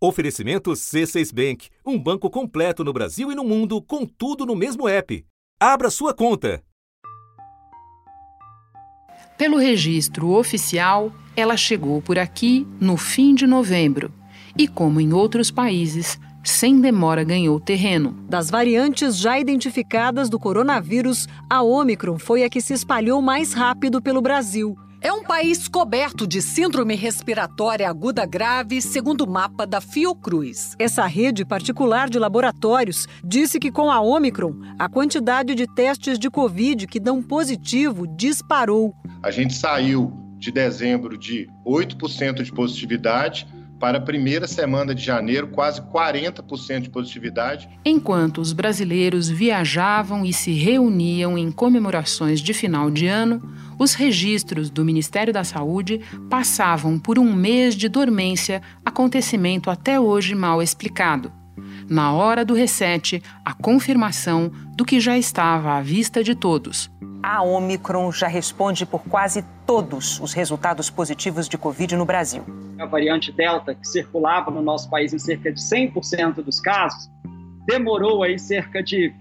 Oferecimento C6 Bank, um banco completo no Brasil e no mundo, com tudo no mesmo app. Abra sua conta. Pelo registro oficial, ela chegou por aqui no fim de novembro e, como em outros países, sem demora ganhou terreno. Das variantes já identificadas do coronavírus, a Omicron foi a que se espalhou mais rápido pelo Brasil. É um país coberto de síndrome respiratória aguda grave, segundo o mapa da Fiocruz. Essa rede particular de laboratórios disse que com a Omicron, a quantidade de testes de Covid que dão positivo disparou. A gente saiu de dezembro de 8% de positividade para a primeira semana de janeiro, quase 40% de positividade. Enquanto os brasileiros viajavam e se reuniam em comemorações de final de ano, os registros do Ministério da Saúde passavam por um mês de dormência, acontecimento até hoje mal explicado. Na hora do reset, a confirmação do que já estava à vista de todos. A Omicron já responde por quase todos os resultados positivos de Covid no Brasil. A variante Delta, que circulava no nosso país em cerca de 100% dos casos, demorou aí cerca de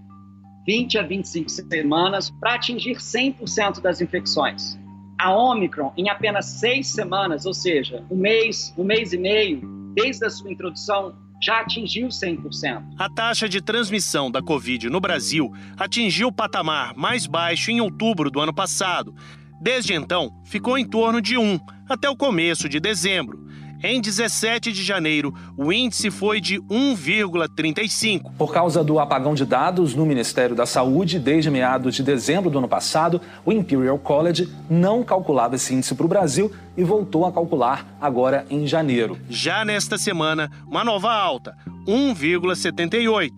20 a 25 semanas para atingir 100% das infecções. A Omicron, em apenas seis semanas, ou seja, um mês, um mês e meio, desde a sua introdução, já atingiu 100%. A taxa de transmissão da Covid no Brasil atingiu o patamar mais baixo em outubro do ano passado. Desde então, ficou em torno de 1 até o começo de dezembro. Em 17 de janeiro, o índice foi de 1,35. Por causa do apagão de dados no Ministério da Saúde, desde meados de dezembro do ano passado, o Imperial College não calculava esse índice para o Brasil e voltou a calcular agora em janeiro. Já nesta semana, uma nova alta, 1,78.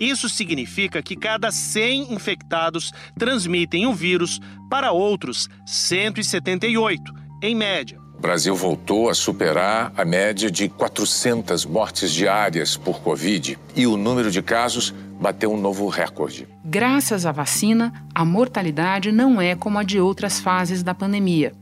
Isso significa que cada 100 infectados transmitem o vírus para outros 178, em média. O Brasil voltou a superar a média de 400 mortes diárias por Covid e o número de casos bateu um novo recorde. Graças à vacina, a mortalidade não é como a de outras fases da pandemia.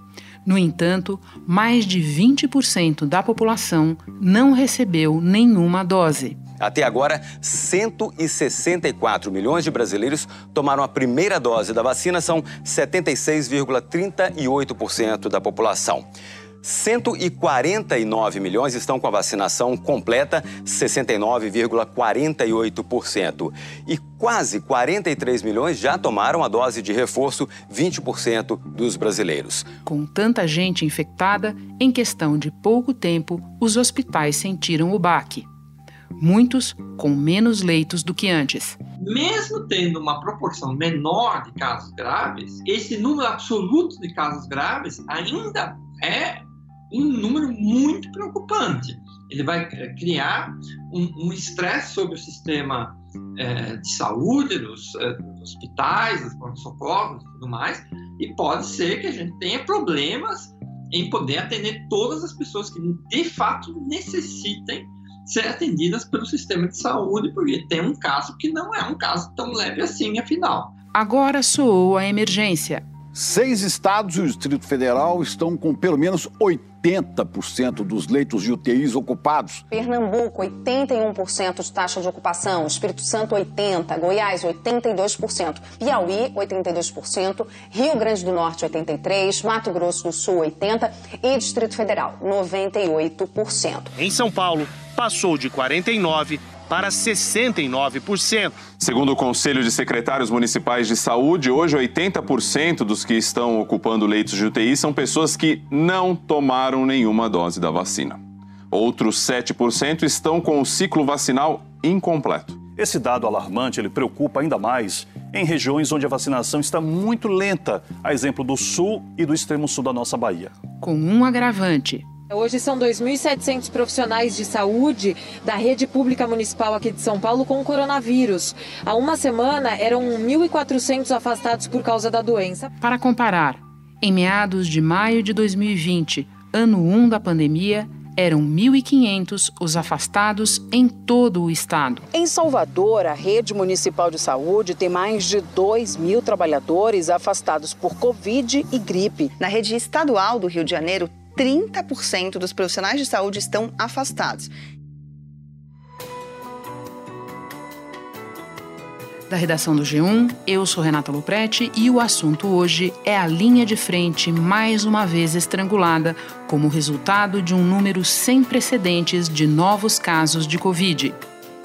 No entanto, mais de 20% da população não recebeu nenhuma dose. Até agora, 164 milhões de brasileiros tomaram a primeira dose da vacina, são 76,38% da população. 149 milhões estão com a vacinação completa, 69,48%. E quase 43 milhões já tomaram a dose de reforço, 20% dos brasileiros. Com tanta gente infectada, em questão de pouco tempo, os hospitais sentiram o baque. Muitos com menos leitos do que antes. Mesmo tendo uma proporção menor de casos graves, esse número absoluto de casos graves ainda é um número muito preocupante. Ele vai criar um estresse um sobre o sistema é, de saúde, dos, é, dos hospitais, dos pronto-socorros e tudo mais, e pode ser que a gente tenha problemas em poder atender todas as pessoas que de fato necessitem ser atendidas pelo sistema de saúde, porque tem um caso que não é um caso tão leve assim, afinal. Agora soou a emergência. Seis estados e o Distrito Federal estão com pelo menos 80% dos leitos de UTIs ocupados. Pernambuco, 81% de taxa de ocupação. Espírito Santo, 80%. Goiás, 82%. Piauí, 82%. Rio Grande do Norte, 83%. Mato Grosso do Sul, 80%. E Distrito Federal, 98%. Em São Paulo, passou de 49% para 69%. Segundo o Conselho de Secretários Municipais de Saúde, hoje 80% dos que estão ocupando leitos de UTI são pessoas que não tomaram nenhuma dose da vacina. Outros 7% estão com o ciclo vacinal incompleto. Esse dado alarmante ele preocupa ainda mais em regiões onde a vacinação está muito lenta, a exemplo do sul e do extremo sul da nossa Bahia. Com um agravante, Hoje são 2.700 profissionais de saúde da rede pública municipal aqui de São Paulo com o coronavírus. Há uma semana eram 1.400 afastados por causa da doença. Para comparar, em meados de maio de 2020, ano 1 da pandemia, eram 1.500 os afastados em todo o estado. Em Salvador, a rede municipal de saúde tem mais de 2 mil trabalhadores afastados por Covid e gripe. Na rede estadual do Rio de Janeiro, 30% dos profissionais de saúde estão afastados. Da redação do G1, eu sou Renata Loprete e o assunto hoje é a linha de frente mais uma vez estrangulada como resultado de um número sem precedentes de novos casos de Covid.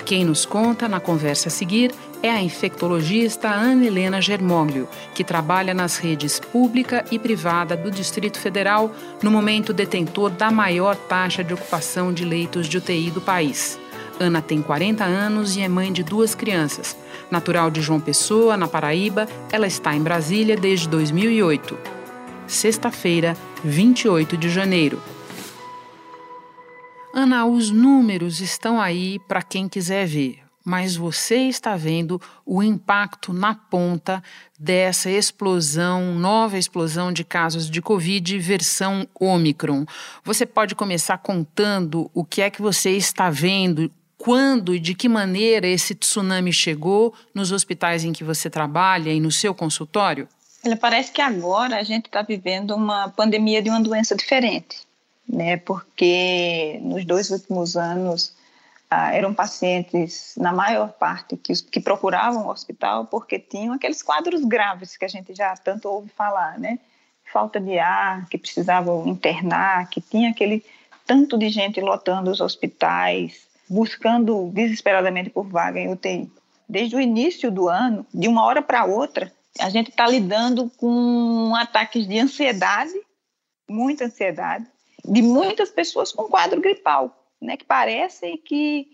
Quem nos conta na conversa a seguir é a infectologista Ana Helena Germoglio, que trabalha nas redes pública e privada do Distrito Federal, no momento detentor da maior taxa de ocupação de leitos de UTI do país. Ana tem 40 anos e é mãe de duas crianças. Natural de João Pessoa, na Paraíba, ela está em Brasília desde 2008. Sexta-feira, 28 de janeiro. Ana, os números estão aí para quem quiser ver mas você está vendo o impacto na ponta dessa explosão, nova explosão de casos de Covid versão Omicron. Você pode começar contando o que é que você está vendo, quando e de que maneira esse tsunami chegou nos hospitais em que você trabalha e no seu consultório? Ele parece que agora a gente está vivendo uma pandemia de uma doença diferente, né? Porque nos dois últimos anos ah, eram pacientes, na maior parte, que, que procuravam o hospital porque tinham aqueles quadros graves que a gente já tanto ouve falar, né? Falta de ar, que precisavam internar, que tinha aquele tanto de gente lotando os hospitais, buscando desesperadamente por vaga em UTI. Desde o início do ano, de uma hora para outra, a gente está lidando com ataques de ansiedade, muita ansiedade, de muitas pessoas com quadro gripal né, que parecem que,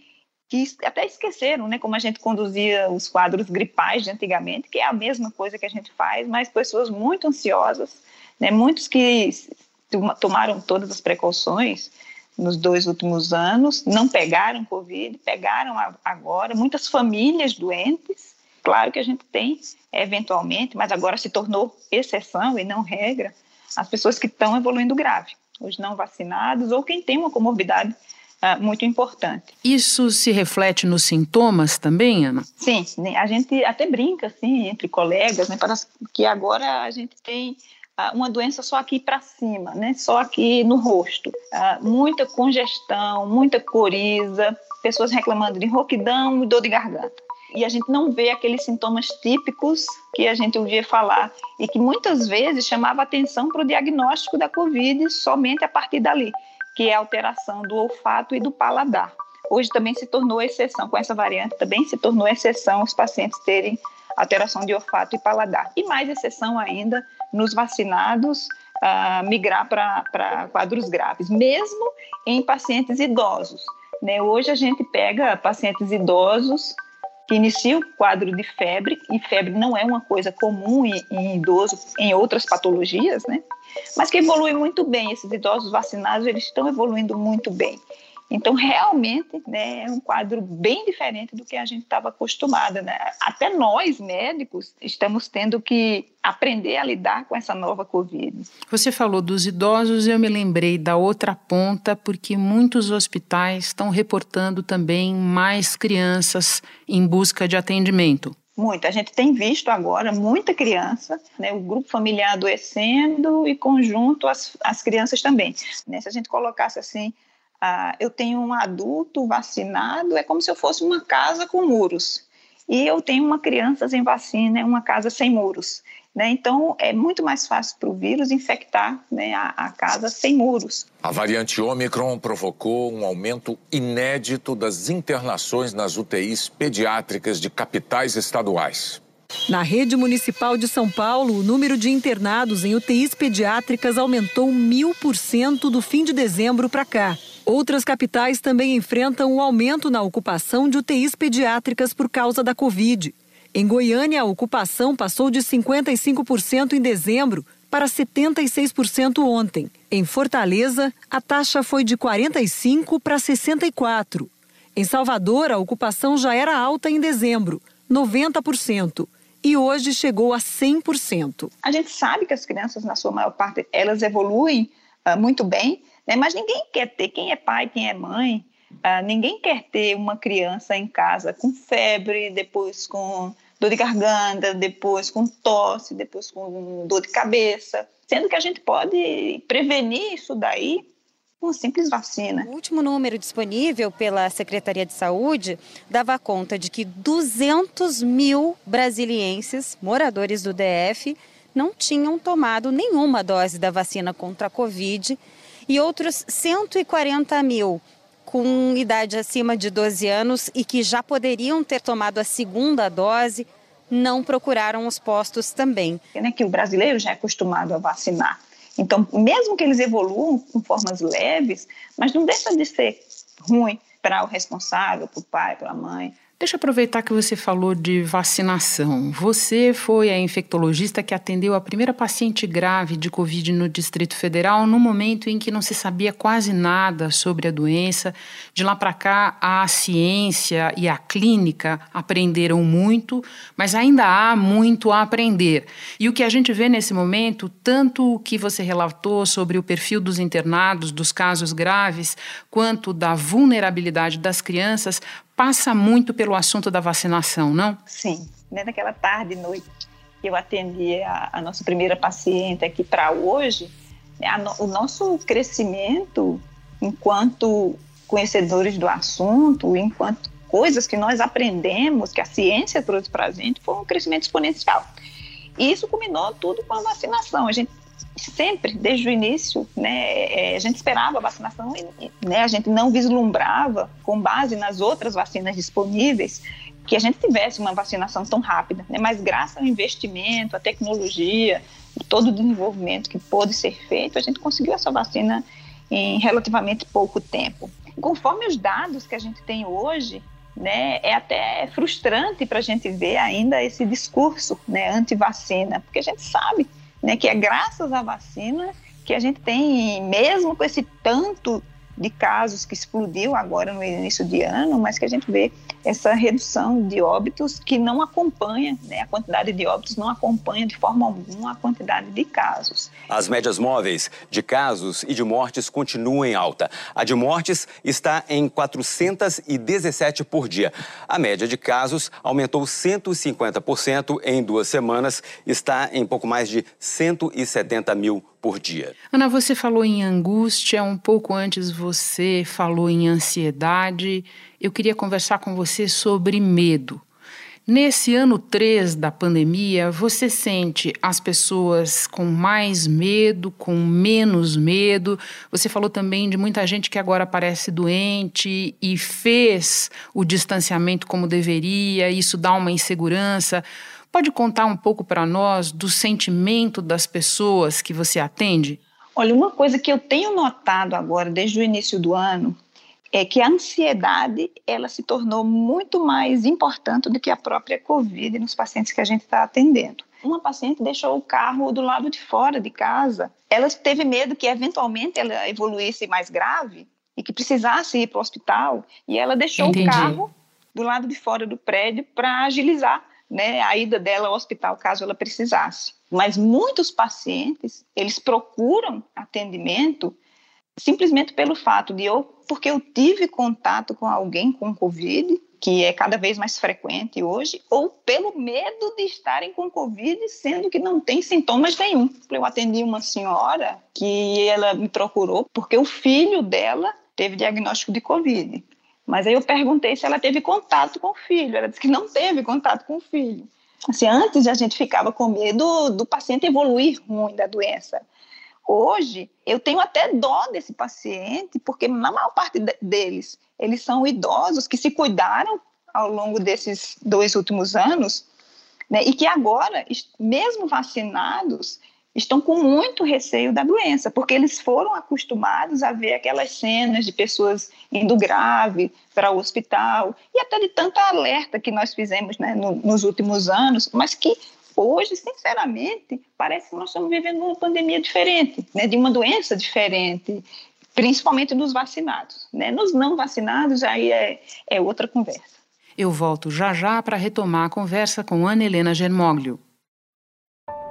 que até esqueceram, né, como a gente conduzia os quadros gripais de antigamente, que é a mesma coisa que a gente faz, mas pessoas muito ansiosas, né, muitos que tomaram todas as precauções nos dois últimos anos, não pegaram Covid, pegaram agora, muitas famílias doentes, claro que a gente tem, eventualmente, mas agora se tornou exceção e não regra, as pessoas que estão evoluindo grave, os não vacinados ou quem tem uma comorbidade uh, muito importante. Isso se reflete nos sintomas também, Ana? Sim, né, a gente até brinca assim entre colegas, né, para que agora a gente tem uh, uma doença só aqui para cima, né, só aqui no rosto, uh, muita congestão, muita coriza, pessoas reclamando de rouquidão e dor de garganta e a gente não vê aqueles sintomas típicos que a gente ouvia falar e que muitas vezes chamava atenção para o diagnóstico da Covid somente a partir dali que é a alteração do olfato e do paladar. Hoje também se tornou exceção, com essa variante também se tornou exceção os pacientes terem alteração de olfato e paladar. E mais exceção ainda nos vacinados uh, migrar para quadros graves, mesmo em pacientes idosos. Né? Hoje a gente pega pacientes idosos que iniciam o quadro de febre, e febre não é uma coisa comum em, em idoso, em outras patologias, né? mas que evolui muito bem. Esses idosos vacinados, eles estão evoluindo muito bem. Então, realmente, né, é um quadro bem diferente do que a gente estava acostumada. Né? Até nós, médicos, estamos tendo que aprender a lidar com essa nova Covid. Você falou dos idosos, eu me lembrei da outra ponta, porque muitos hospitais estão reportando também mais crianças em busca de atendimento. Muita. A gente tem visto agora muita criança, né, o grupo familiar adoecendo e conjunto as, as crianças também. Né, se a gente colocasse assim, ah, eu tenho um adulto vacinado, é como se eu fosse uma casa com muros. E eu tenho uma criança sem vacina, é uma casa sem muros. Né? Então, é muito mais fácil para o vírus infectar né, a, a, casa sem muros. A variante Omicron provocou um aumento inédito das internações nas UTIs pediátricas de capitais estaduais. Na rede municipal de São Paulo, o número de internados em UTIs pediátricas aumentou mil por cento do fim de dezembro para cá. Outras capitais também enfrentam um aumento na ocupação de UTIs pediátricas por causa da Covid. Em Goiânia, a ocupação passou de 55% em dezembro para 76% ontem. Em Fortaleza, a taxa foi de 45% para 64%. Em Salvador, a ocupação já era alta em dezembro, 90%. E hoje chegou a 100%. A gente sabe que as crianças, na sua maior parte, elas evoluem uh, muito bem, né? mas ninguém quer ter, quem é pai, quem é mãe, uh, ninguém quer ter uma criança em casa com febre, depois com dor de garganta, depois com tosse, depois com dor de cabeça, sendo que a gente pode prevenir isso daí uma simples vacina. O último número disponível pela Secretaria de Saúde dava conta de que 200 mil brasilienses, moradores do DF, não tinham tomado nenhuma dose da vacina contra a Covid e outros 140 mil com idade acima de 12 anos e que já poderiam ter tomado a segunda dose não procuraram os postos também. É que o brasileiro já é acostumado a vacinar. Então, mesmo que eles evoluam com formas leves, mas não deixa de ser ruim para o responsável, para o pai, para a mãe. Deixa eu aproveitar que você falou de vacinação. Você foi a infectologista que atendeu a primeira paciente grave de Covid no Distrito Federal no momento em que não se sabia quase nada sobre a doença. De lá para cá, a ciência e a clínica aprenderam muito, mas ainda há muito a aprender. E o que a gente vê nesse momento, tanto o que você relatou sobre o perfil dos internados, dos casos graves, quanto da vulnerabilidade das crianças, passa muito pelo assunto da vacinação, não? Sim. Né, naquela tarde e noite que eu atendi a, a nossa primeira paciente aqui para hoje, né, a, o nosso crescimento enquanto conhecedores do assunto, enquanto coisas que nós aprendemos, que a ciência trouxe para a gente, foi um crescimento exponencial. E isso culminou tudo com a vacinação. A gente sempre, desde o início, né, é, a gente esperava a vacinação e né, a gente não vislumbrava, com base nas outras vacinas disponíveis, que a gente tivesse uma vacinação tão rápida. Né, mas graças ao investimento, à tecnologia, todo o desenvolvimento que pôde ser feito, a gente conseguiu essa vacina em relativamente pouco tempo. Conforme os dados que a gente tem hoje, né, é até frustrante para a gente ver ainda esse discurso né, anti-vacina, porque a gente sabe né, que é graças à vacina que a gente tem, mesmo com esse tanto de casos que explodiu agora no início de ano, mas que a gente vê essa redução de óbitos que não acompanha, né, a quantidade de óbitos não acompanha de forma alguma a quantidade de casos. As médias móveis de casos e de mortes continuam em alta. A de mortes está em 417 por dia. A média de casos aumentou 150% em duas semanas, está em pouco mais de 170 mil por dia. Ana, você falou em angústia, um pouco antes você falou em ansiedade. Eu queria conversar com você sobre medo. Nesse ano 3 da pandemia, você sente as pessoas com mais medo, com menos medo? Você falou também de muita gente que agora parece doente e fez o distanciamento como deveria, isso dá uma insegurança. Pode contar um pouco para nós do sentimento das pessoas que você atende? Olha, uma coisa que eu tenho notado agora, desde o início do ano, é que a ansiedade ela se tornou muito mais importante do que a própria Covid nos pacientes que a gente está atendendo. Uma paciente deixou o carro do lado de fora de casa. Ela teve medo que eventualmente ela evoluísse mais grave e que precisasse ir para o hospital. E ela deixou Entendi. o carro do lado de fora do prédio para agilizar né, a ida dela ao hospital caso ela precisasse. Mas muitos pacientes, eles procuram atendimento simplesmente pelo fato de eu, porque eu tive contato com alguém com Covid, que é cada vez mais frequente hoje, ou pelo medo de estarem com Covid, sendo que não tem sintomas nenhum. Eu atendi uma senhora que ela me procurou porque o filho dela teve diagnóstico de Covid. Mas aí eu perguntei se ela teve contato com o filho. Ela disse que não teve contato com o filho. Assim, antes a gente ficava com medo do paciente evoluir ruim da doença. Hoje, eu tenho até dó desse paciente, porque na maior parte deles, eles são idosos que se cuidaram ao longo desses dois últimos anos, né, e que agora, mesmo vacinados, estão com muito receio da doença, porque eles foram acostumados a ver aquelas cenas de pessoas indo grave para o hospital e até de tanta alerta que nós fizemos né, no, nos últimos anos, mas que hoje, sinceramente, parece que nós estamos vivendo uma pandemia diferente, né, de uma doença diferente, principalmente nos vacinados. Né? Nos não vacinados, aí é, é outra conversa. Eu volto já já para retomar a conversa com Ana Helena Germoglio.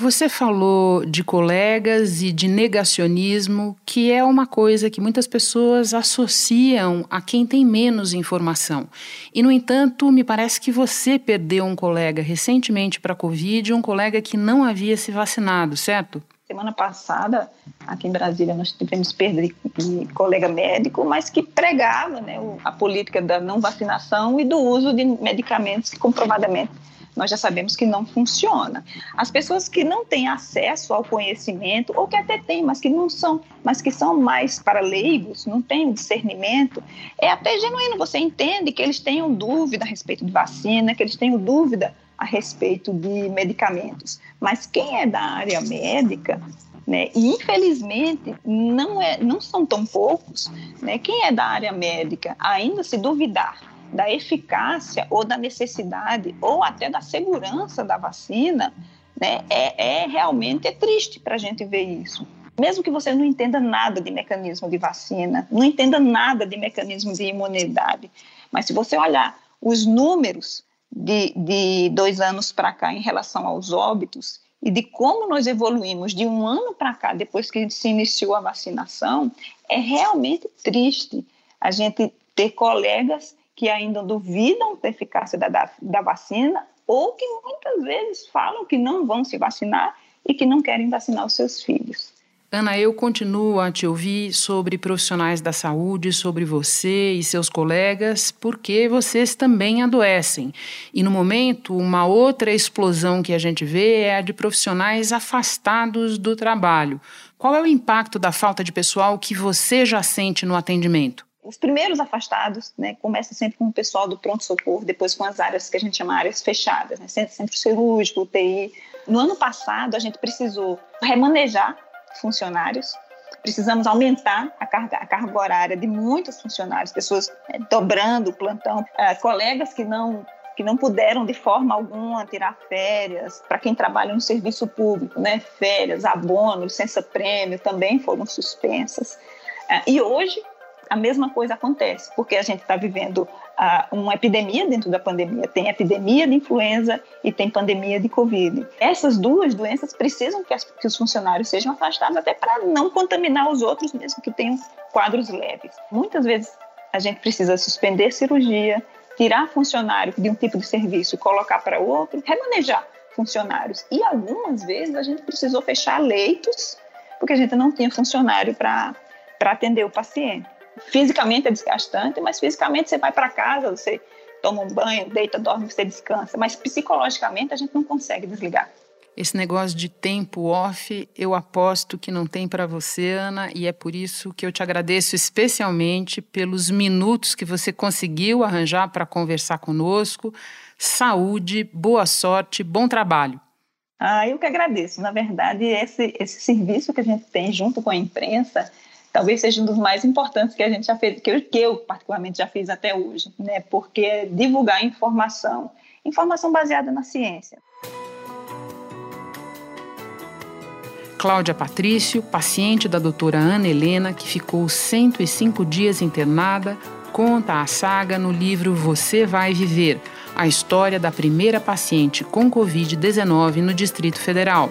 Você falou de colegas e de negacionismo, que é uma coisa que muitas pessoas associam a quem tem menos informação. E, no entanto, me parece que você perdeu um colega recentemente para a Covid, um colega que não havia se vacinado, certo? Semana passada, aqui em Brasília, nós tivemos perda de, colega médico, mas que pregava né, a política da não vacinação e do uso de medicamentos que comprovadamente nós já sabemos que não funciona. As pessoas que não têm acesso ao conhecimento, ou que até têm, mas que não são, mas que são mais para leigos, não têm discernimento, é até genuíno. Você entende que eles tenham dúvida a respeito de vacina, que eles tenham dúvida a respeito de medicamentos. Mas quem é da área médica né? E infelizmente não é, não são tão poucos, né? Quem é da área médica ainda se duvidar da eficácia ou da necessidade ou até da segurança da vacina, né, é, é realmente é triste para a gente ver isso. Mesmo que você não entenda nada de mecanismo de vacina, não entenda nada de mecanismo de imunidade, mas se você olhar os números de, de dois anos para cá em relação aos óbitos e de como nós evoluímos de um ano para cá, depois que se iniciou a vacinação, é realmente triste a gente ter colegas que ainda duvidam da eficácia da, da, da vacina ou que muitas vezes falam que não vão se vacinar e que não querem vacinar os seus filhos. Ana, eu continuo a te ouvir sobre profissionais da saúde, sobre você e seus colegas, porque vocês também adoecem. E no momento, uma outra explosão que a gente vê é a de profissionais afastados do trabalho. Qual é o impacto da falta de pessoal que você já sente no atendimento? Os primeiros afastados, né, começa sempre com o pessoal do pronto-socorro, depois com as áreas que a gente chama áreas fechadas, né, centro, centro cirúrgico, UTI. No ano passado, a gente precisou remanejar funcionários, precisamos aumentar a carga, a carga horária de muitos funcionários, pessoas né, dobrando o plantão, uh, colegas que não que não puderam de forma alguma tirar férias, para quem trabalha no serviço público, né, férias, abono, licença prêmio também foram suspensas. Uh, e hoje a mesma coisa acontece, porque a gente está vivendo uh, uma epidemia dentro da pandemia. Tem epidemia de influenza e tem pandemia de Covid. Essas duas doenças precisam que, as, que os funcionários sejam afastados até para não contaminar os outros, mesmo que tenham quadros leves. Muitas vezes a gente precisa suspender cirurgia, tirar funcionário de um tipo de serviço e colocar para outro, remanejar funcionários. E algumas vezes a gente precisou fechar leitos porque a gente não tinha funcionário para atender o paciente fisicamente é desgastante, mas fisicamente você vai para casa, você toma um banho, deita, dorme, você descansa, mas psicologicamente a gente não consegue desligar. Esse negócio de tempo off, eu aposto que não tem para você, Ana, e é por isso que eu te agradeço especialmente pelos minutos que você conseguiu arranjar para conversar conosco. Saúde, boa sorte, bom trabalho. Ah, eu que agradeço. Na verdade, esse, esse serviço que a gente tem junto com a imprensa talvez seja um dos mais importantes que a gente já fez, que eu, que eu particularmente já fiz até hoje, né? Porque é divulgar informação, informação baseada na ciência. Cláudia Patrício, paciente da doutora Ana Helena, que ficou 105 dias internada, conta a saga no livro Você Vai Viver, a história da primeira paciente com Covid-19 no Distrito Federal.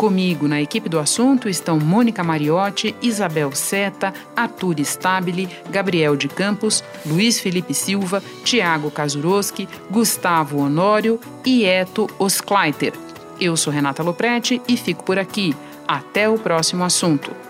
Comigo na equipe do assunto estão Mônica Mariotti, Isabel Seta, Arthur Stabile, Gabriel de Campos, Luiz Felipe Silva, Tiago Kazuroski, Gustavo Honório e Eto Oskleiter. Eu sou Renata Loprete e fico por aqui. Até o próximo assunto.